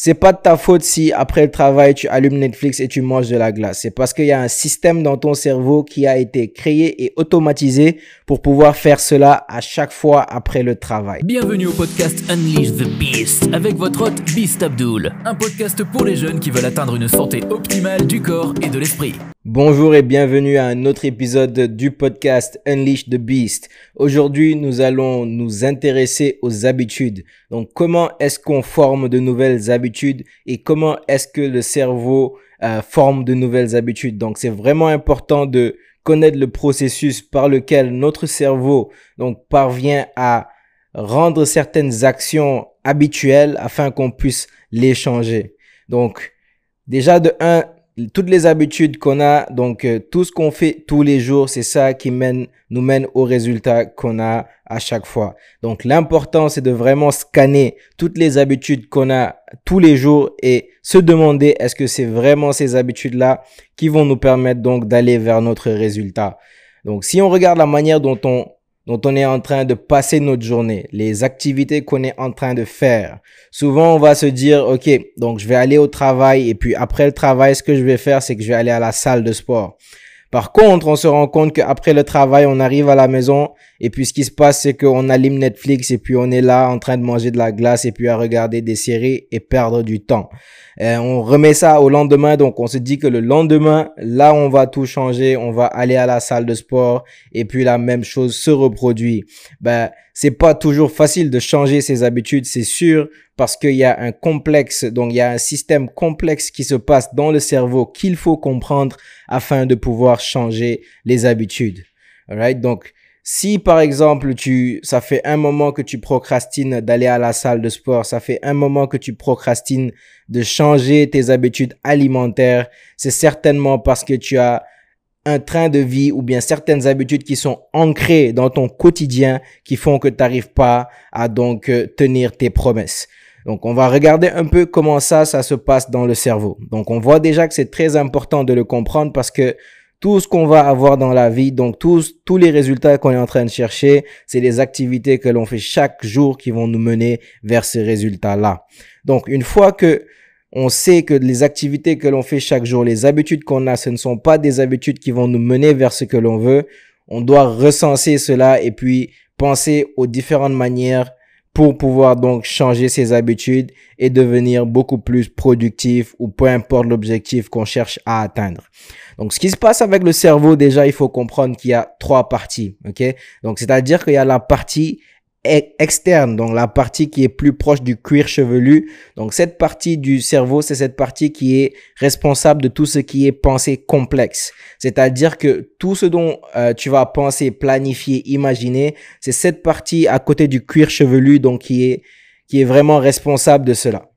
c'est pas de ta faute si après le travail tu allumes Netflix et tu manges de la glace. C'est parce qu'il y a un système dans ton cerveau qui a été créé et automatisé pour pouvoir faire cela à chaque fois après le travail. Bienvenue au podcast Unleash the Beast avec votre hôte Beast Abdul, un podcast pour les jeunes qui veulent atteindre une santé optimale du corps et de l'esprit. Bonjour et bienvenue à un autre épisode du podcast Unleash the Beast. Aujourd'hui, nous allons nous intéresser aux habitudes. Donc, comment est-ce qu'on forme de nouvelles habitudes et comment est-ce que le cerveau euh, forme de nouvelles habitudes? Donc, c'est vraiment important de connaître le processus par lequel notre cerveau donc parvient à rendre certaines actions habituelles afin qu'on puisse les changer. Donc, déjà de un, toutes les habitudes qu'on a, donc euh, tout ce qu'on fait tous les jours, c'est ça qui mène, nous mène au résultat qu'on a à chaque fois. Donc l'important, c'est de vraiment scanner toutes les habitudes qu'on a tous les jours et se demander est-ce que c'est vraiment ces habitudes-là qui vont nous permettre donc d'aller vers notre résultat. Donc si on regarde la manière dont on dont on est en train de passer notre journée, les activités qu'on est en train de faire. Souvent, on va se dire, OK, donc je vais aller au travail et puis après le travail, ce que je vais faire, c'est que je vais aller à la salle de sport. Par contre, on se rend compte qu'après le travail, on arrive à la maison et puis ce qui se passe, c'est qu'on allume Netflix et puis on est là en train de manger de la glace et puis à regarder des séries et perdre du temps. Euh, on remet ça au lendemain, donc on se dit que le lendemain, là, on va tout changer, on va aller à la salle de sport et puis la même chose se reproduit. Ben, c'est pas toujours facile de changer ses habitudes, c'est sûr, parce qu'il y a un complexe, donc il y a un système complexe qui se passe dans le cerveau qu'il faut comprendre afin de pouvoir changer les habitudes. Alright, donc si par exemple tu, ça fait un moment que tu procrastines d'aller à la salle de sport, ça fait un moment que tu procrastines de changer tes habitudes alimentaires, c'est certainement parce que tu as train de vie ou bien certaines habitudes qui sont ancrées dans ton quotidien qui font que tu n'arrives pas à donc euh, tenir tes promesses. Donc, on va regarder un peu comment ça, ça se passe dans le cerveau. Donc, on voit déjà que c'est très important de le comprendre parce que tout ce qu'on va avoir dans la vie, donc tous, tous les résultats qu'on est en train de chercher, c'est les activités que l'on fait chaque jour qui vont nous mener vers ces résultats-là. Donc, une fois que on sait que les activités que l'on fait chaque jour, les habitudes qu'on a, ce ne sont pas des habitudes qui vont nous mener vers ce que l'on veut. On doit recenser cela et puis penser aux différentes manières pour pouvoir donc changer ses habitudes et devenir beaucoup plus productif ou peu importe l'objectif qu'on cherche à atteindre. Donc, ce qui se passe avec le cerveau, déjà, il faut comprendre qu'il y a trois parties. OK? Donc, c'est-à-dire qu'il y a la partie externe, donc la partie qui est plus proche du cuir chevelu. Donc cette partie du cerveau, c'est cette partie qui est responsable de tout ce qui est pensée complexe. C'est-à-dire que tout ce dont euh, tu vas penser, planifier, imaginer, c'est cette partie à côté du cuir chevelu, donc qui est qui est vraiment responsable de cela.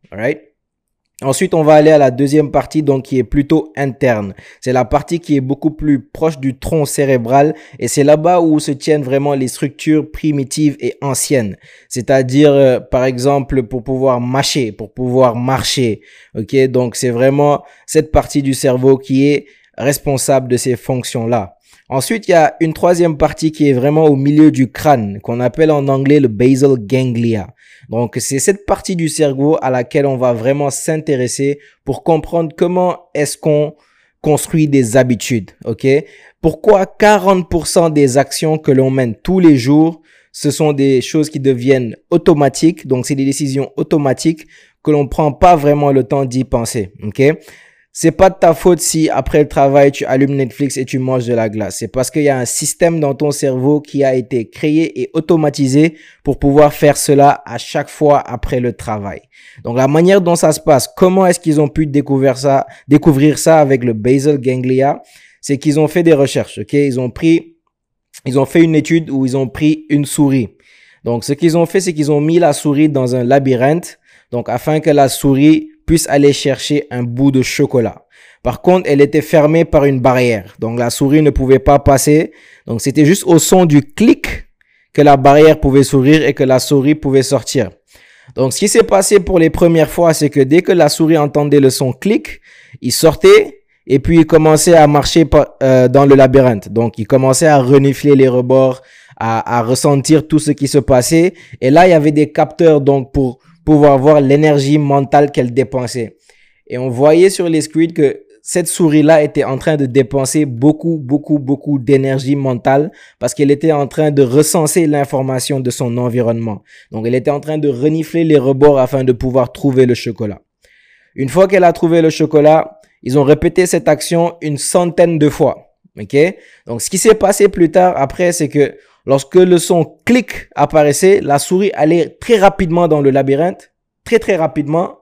Ensuite, on va aller à la deuxième partie, donc qui est plutôt interne. C'est la partie qui est beaucoup plus proche du tronc cérébral et c'est là-bas où se tiennent vraiment les structures primitives et anciennes. C'est-à-dire, euh, par exemple, pour pouvoir mâcher, pour pouvoir marcher. Ok, donc c'est vraiment cette partie du cerveau qui est responsable de ces fonctions-là. Ensuite, il y a une troisième partie qui est vraiment au milieu du crâne, qu'on appelle en anglais le basal ganglia. Donc, c'est cette partie du cerveau à laquelle on va vraiment s'intéresser pour comprendre comment est-ce qu'on construit des habitudes, ok? Pourquoi 40% des actions que l'on mène tous les jours, ce sont des choses qui deviennent automatiques, donc c'est des décisions automatiques que l'on prend pas vraiment le temps d'y penser, ok? C'est pas de ta faute si après le travail tu allumes Netflix et tu manges de la glace. C'est parce qu'il y a un système dans ton cerveau qui a été créé et automatisé pour pouvoir faire cela à chaque fois après le travail. Donc la manière dont ça se passe, comment est-ce qu'ils ont pu découvrir ça, découvrir ça avec le basal ganglia, c'est qu'ils ont fait des recherches, ok? Ils ont pris, ils ont fait une étude où ils ont pris une souris. Donc ce qu'ils ont fait, c'est qu'ils ont mis la souris dans un labyrinthe, donc afin que la souris aller chercher un bout de chocolat. Par contre, elle était fermée par une barrière. Donc la souris ne pouvait pas passer. Donc c'était juste au son du clic que la barrière pouvait s'ouvrir et que la souris pouvait sortir. Donc ce qui s'est passé pour les premières fois, c'est que dès que la souris entendait le son clic, il sortait et puis il commençait à marcher euh, dans le labyrinthe. Donc il commençait à renifler les rebords, à, à ressentir tout ce qui se passait. Et là, il y avait des capteurs donc pour pouvoir voir l'énergie mentale qu'elle dépensait. Et on voyait sur les screens que cette souris-là était en train de dépenser beaucoup, beaucoup, beaucoup d'énergie mentale parce qu'elle était en train de recenser l'information de son environnement. Donc, elle était en train de renifler les rebords afin de pouvoir trouver le chocolat. Une fois qu'elle a trouvé le chocolat, ils ont répété cette action une centaine de fois. OK? Donc, ce qui s'est passé plus tard après, c'est que lorsque le son clic apparaissait, la souris allait très rapidement dans le labyrinthe, très, très rapidement,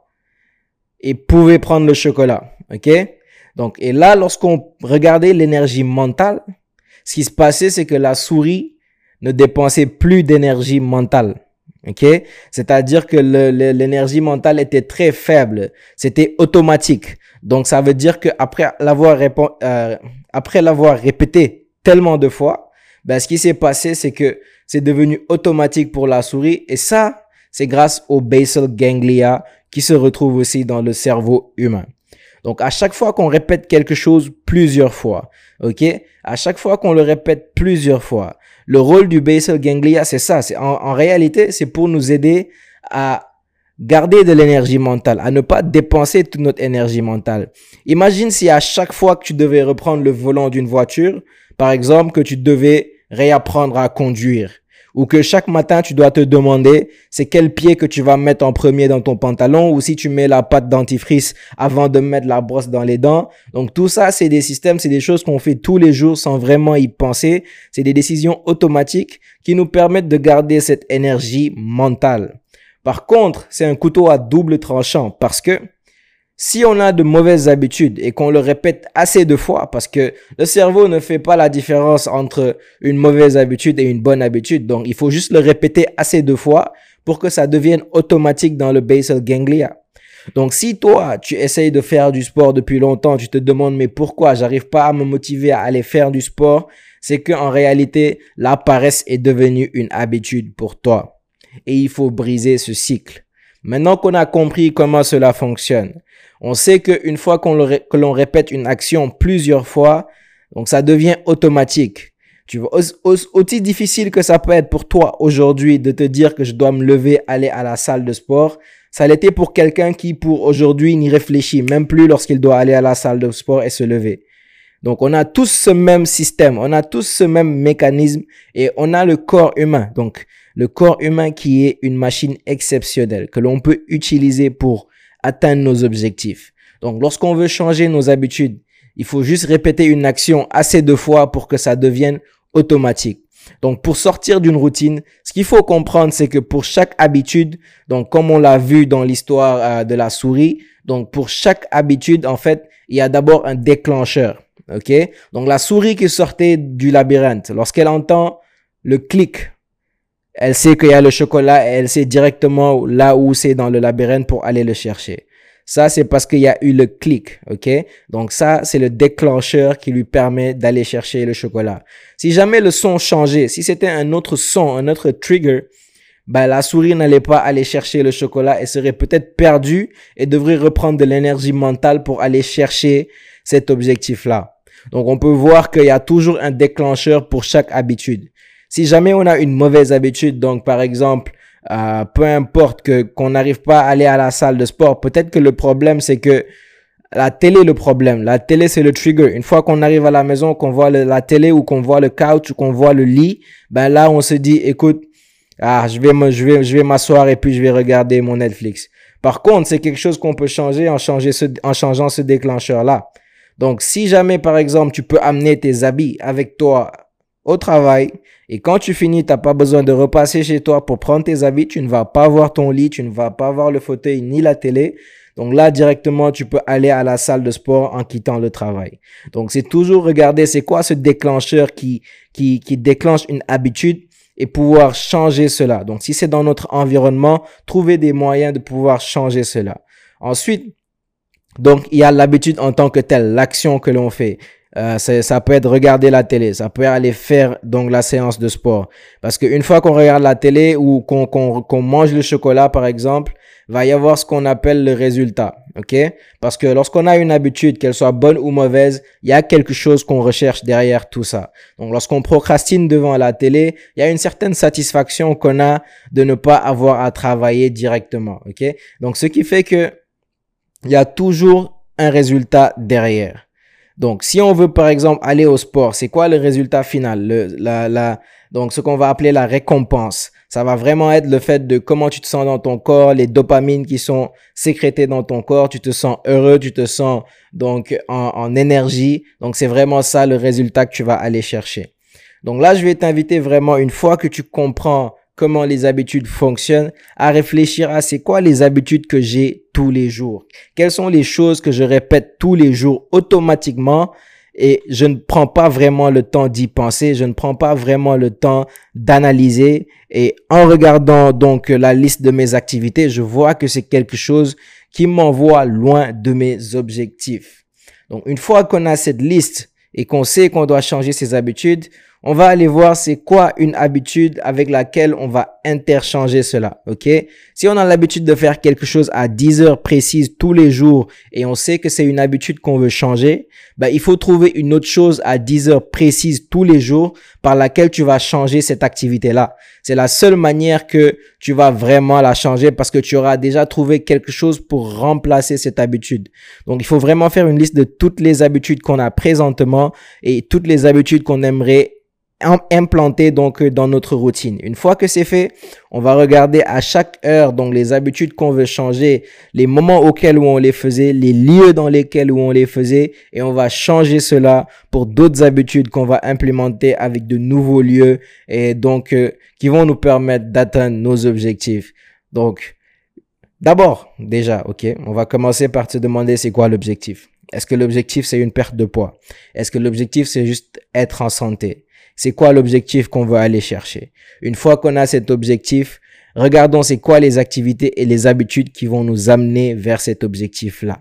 et pouvait prendre le chocolat. OK? Donc, et là, lorsqu'on regardait l'énergie mentale, ce qui se passait, c'est que la souris ne dépensait plus d'énergie mentale. OK? C'est-à-dire que l'énergie mentale était très faible. C'était automatique. Donc, ça veut dire qu'après l'avoir euh, après l'avoir répété tellement de fois, ben, ce qui s'est passé, c'est que c'est devenu automatique pour la souris. Et ça, c'est grâce au basal ganglia qui se retrouve aussi dans le cerveau humain. Donc, à chaque fois qu'on répète quelque chose plusieurs fois, ok, à chaque fois qu'on le répète plusieurs fois, le rôle du basal ganglia, c'est ça. C'est en, réalité, c'est pour nous aider à garder de l'énergie mentale, à ne pas dépenser toute notre énergie mentale. Imagine si à chaque fois que tu devais reprendre le volant d'une voiture, par exemple, que tu devais réapprendre à conduire, ou que chaque matin tu dois te demander c'est quel pied que tu vas mettre en premier dans ton pantalon ou si tu mets la pâte dentifrice avant de mettre la brosse dans les dents. Donc tout ça, c'est des systèmes, c'est des choses qu'on fait tous les jours sans vraiment y penser. C'est des décisions automatiques qui nous permettent de garder cette énergie mentale. Par contre, c'est un couteau à double tranchant parce que si on a de mauvaises habitudes et qu'on le répète assez de fois, parce que le cerveau ne fait pas la différence entre une mauvaise habitude et une bonne habitude, donc il faut juste le répéter assez de fois pour que ça devienne automatique dans le basal ganglia. Donc si toi, tu essayes de faire du sport depuis longtemps, tu te demandes mais pourquoi j'arrive pas à me motiver à aller faire du sport, c'est que en réalité, la paresse est devenue une habitude pour toi. Et il faut briser ce cycle. Maintenant qu'on a compris comment cela fonctionne, on sait qu'une fois qu'on que l'on répète une action plusieurs fois, donc ça devient automatique. Tu vois, aussi difficile que ça peut être pour toi aujourd'hui de te dire que je dois me lever, aller à la salle de sport, ça l'était pour quelqu'un qui, pour aujourd'hui, n'y réfléchit même plus lorsqu'il doit aller à la salle de sport et se lever. Donc, on a tous ce même système, on a tous ce même mécanisme et on a le corps humain. Donc, le corps humain qui est une machine exceptionnelle que l'on peut utiliser pour atteindre nos objectifs. Donc, lorsqu'on veut changer nos habitudes, il faut juste répéter une action assez de fois pour que ça devienne automatique. Donc, pour sortir d'une routine, ce qu'il faut comprendre, c'est que pour chaque habitude, donc comme on l'a vu dans l'histoire euh, de la souris, donc pour chaque habitude, en fait, il y a d'abord un déclencheur. OK? Donc, la souris qui sortait du labyrinthe, lorsqu'elle entend le clic elle sait qu'il y a le chocolat et elle sait directement là où c'est dans le labyrinthe pour aller le chercher. Ça, c'est parce qu'il y a eu le clic, ok? Donc ça, c'est le déclencheur qui lui permet d'aller chercher le chocolat. Si jamais le son changeait, si c'était un autre son, un autre trigger, ben, la souris n'allait pas aller chercher le chocolat et serait peut-être perdue et devrait reprendre de l'énergie mentale pour aller chercher cet objectif-là. Donc, on peut voir qu'il y a toujours un déclencheur pour chaque habitude. Si jamais on a une mauvaise habitude, donc par exemple, euh, peu importe que qu'on n'arrive pas à aller à la salle de sport, peut-être que le problème c'est que la télé le problème. La télé c'est le trigger. Une fois qu'on arrive à la maison, qu'on voit la télé ou qu'on voit le couch ou qu'on voit le lit, ben là on se dit, écoute, ah je vais je vais je vais m'asseoir et puis je vais regarder mon Netflix. Par contre, c'est quelque chose qu'on peut changer en changeant ce déclencheur là. Donc si jamais par exemple tu peux amener tes habits avec toi au travail et quand tu finis, tu n'as pas besoin de repasser chez toi pour prendre tes habits. Tu ne vas pas voir ton lit, tu ne vas pas voir le fauteuil ni la télé. Donc là, directement, tu peux aller à la salle de sport en quittant le travail. Donc c'est toujours regarder c'est quoi ce déclencheur qui, qui, qui déclenche une habitude et pouvoir changer cela. Donc si c'est dans notre environnement, trouver des moyens de pouvoir changer cela. Ensuite, donc il y a l'habitude en tant que telle, l'action que l'on fait. Euh, ça peut être regarder la télé, ça peut aller faire donc la séance de sport. Parce qu'une fois qu'on regarde la télé ou qu'on qu'on mange le chocolat par exemple, va y avoir ce qu'on appelle le résultat. ok? Parce que lorsqu'on a une habitude, qu'elle soit bonne ou mauvaise, il y a quelque chose qu'on recherche derrière tout ça. Donc lorsqu'on procrastine devant la télé, il y a une certaine satisfaction qu'on a de ne pas avoir à travailler directement, ok? Donc ce qui fait que il y a toujours un résultat derrière. Donc, si on veut, par exemple, aller au sport, c'est quoi le résultat final? Le, donc, ce qu'on va appeler la récompense. Ça va vraiment être le fait de comment tu te sens dans ton corps, les dopamines qui sont sécrétées dans ton corps, tu te sens heureux, tu te sens donc en énergie. Donc, c'est vraiment ça le résultat que tu vas aller chercher. Donc là, je vais t'inviter vraiment, une fois que tu comprends comment les habitudes fonctionnent, à réfléchir à c'est quoi les habitudes que j'ai tous les jours. Quelles sont les choses que je répète tous les jours automatiquement et je ne prends pas vraiment le temps d'y penser, je ne prends pas vraiment le temps d'analyser et en regardant donc la liste de mes activités, je vois que c'est quelque chose qui m'envoie loin de mes objectifs. Donc une fois qu'on a cette liste et qu'on sait qu'on doit changer ses habitudes, on va aller voir c'est quoi une habitude avec laquelle on va interchanger cela, ok? Si on a l'habitude de faire quelque chose à 10 heures précises tous les jours et on sait que c'est une habitude qu'on veut changer, ben, il faut trouver une autre chose à 10 heures précises tous les jours par laquelle tu vas changer cette activité-là. C'est la seule manière que tu vas vraiment la changer parce que tu auras déjà trouvé quelque chose pour remplacer cette habitude. Donc, il faut vraiment faire une liste de toutes les habitudes qu'on a présentement et toutes les habitudes qu'on aimerait implanter donc euh, dans notre routine. Une fois que c'est fait, on va regarder à chaque heure donc les habitudes qu'on veut changer, les moments auxquels où on les faisait, les lieux dans lesquels où on les faisait et on va changer cela pour d'autres habitudes qu'on va implémenter avec de nouveaux lieux et donc euh, qui vont nous permettre d'atteindre nos objectifs. Donc d'abord déjà, OK, on va commencer par se demander c'est quoi l'objectif Est-ce que l'objectif c'est une perte de poids? Est-ce que l'objectif c'est juste être en santé? C'est quoi l'objectif qu'on veut aller chercher? Une fois qu'on a cet objectif, regardons c'est quoi les activités et les habitudes qui vont nous amener vers cet objectif-là.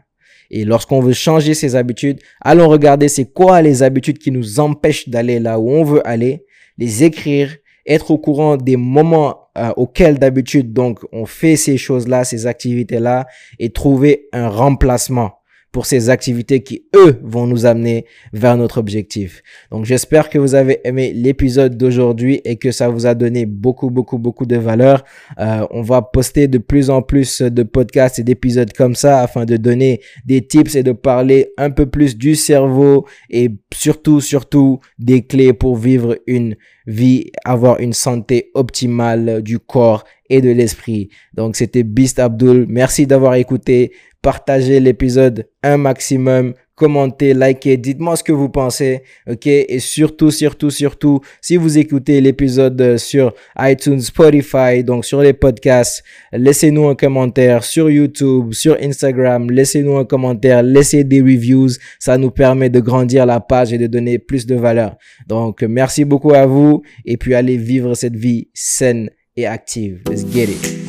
Et lorsqu'on veut changer ces habitudes, allons regarder c'est quoi les habitudes qui nous empêchent d'aller là où on veut aller, les écrire, être au courant des moments euh, auxquels d'habitude donc on fait ces choses-là, ces activités-là et trouver un remplacement pour ces activités qui, eux, vont nous amener vers notre objectif. Donc, j'espère que vous avez aimé l'épisode d'aujourd'hui et que ça vous a donné beaucoup, beaucoup, beaucoup de valeur. Euh, on va poster de plus en plus de podcasts et d'épisodes comme ça afin de donner des tips et de parler un peu plus du cerveau et surtout, surtout des clés pour vivre une vie, avoir une santé optimale du corps et de l'esprit. Donc c'était Beast Abdul. Merci d'avoir écouté partagez l'épisode un maximum, commentez, likez, dites-moi ce que vous pensez, ok? Et surtout, surtout, surtout, si vous écoutez l'épisode sur iTunes, Spotify, donc sur les podcasts, laissez-nous un commentaire sur YouTube, sur Instagram, laissez-nous un commentaire, laissez des reviews, ça nous permet de grandir la page et de donner plus de valeur. Donc, merci beaucoup à vous et puis allez vivre cette vie saine et active. Let's get it.